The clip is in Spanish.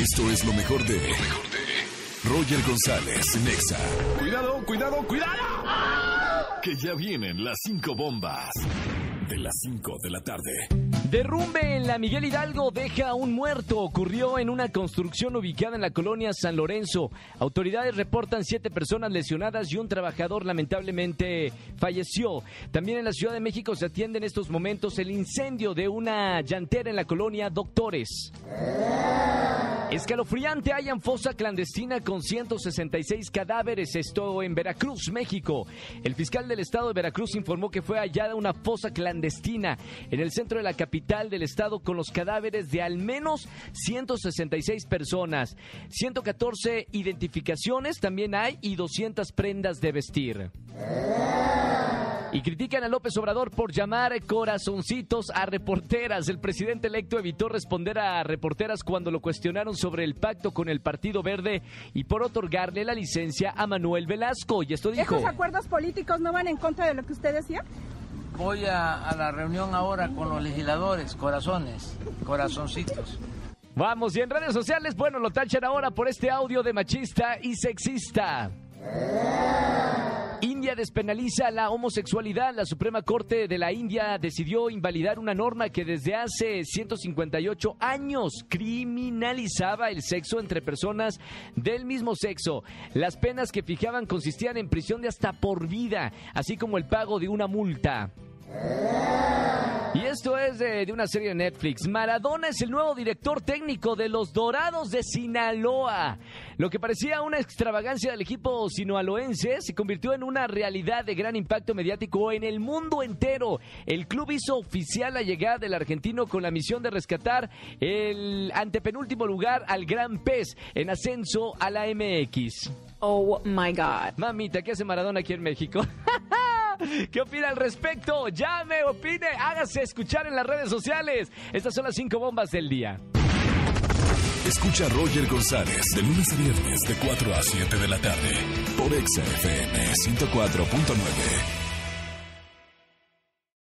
Esto es lo mejor de. Roger González, Nexa. Cuidado, cuidado, cuidado. Que ya vienen las cinco bombas. De las 5 de la tarde. Derrumbe en la Miguel Hidalgo deja a un muerto. Ocurrió en una construcción ubicada en la colonia San Lorenzo. Autoridades reportan siete personas lesionadas y un trabajador lamentablemente falleció. También en la Ciudad de México se atiende en estos momentos el incendio de una llantera en la colonia Doctores. Escalofriante hayan fosa clandestina con 166 cadáveres, esto en Veracruz, México. El fiscal del estado de Veracruz informó que fue hallada una fosa clandestina en el centro de la capital del estado con los cadáveres de al menos 166 personas. 114 identificaciones también hay y 200 prendas de vestir. Y critican a López Obrador por llamar corazoncitos a reporteras. El presidente electo evitó responder a reporteras cuando lo cuestionaron sobre el pacto con el Partido Verde y por otorgarle la licencia a Manuel Velasco. Y esto dijo. ¿Esos acuerdos políticos no van en contra de lo que usted decía? Voy a, a la reunión ahora con los legisladores, corazones, corazoncitos. Vamos, y en redes sociales, bueno, lo tachan ahora por este audio de machista y sexista. Despenaliza la homosexualidad. La Suprema Corte de la India decidió invalidar una norma que desde hace 158 años criminalizaba el sexo entre personas del mismo sexo. Las penas que fijaban consistían en prisión de hasta por vida, así como el pago de una multa. Y esto es de, de, una serie de Netflix. Maradona es el nuevo director técnico de los Dorados de Sinaloa. Lo que parecía una extravagancia del equipo sinaloense se convirtió en una realidad de gran impacto mediático en el mundo entero. El club hizo oficial la llegada del argentino con la misión de rescatar el antepenúltimo lugar al Gran Pez en ascenso a la MX. Oh my God. Mamita, ¿qué hace Maradona aquí en México? ¿Qué opina al respecto? Llame, opine, hágase escuchar en las redes sociales. Estas son las cinco bombas del día. Escucha a Roger González de lunes a viernes de 4 a 7 de la tarde por Exa FM 104.9.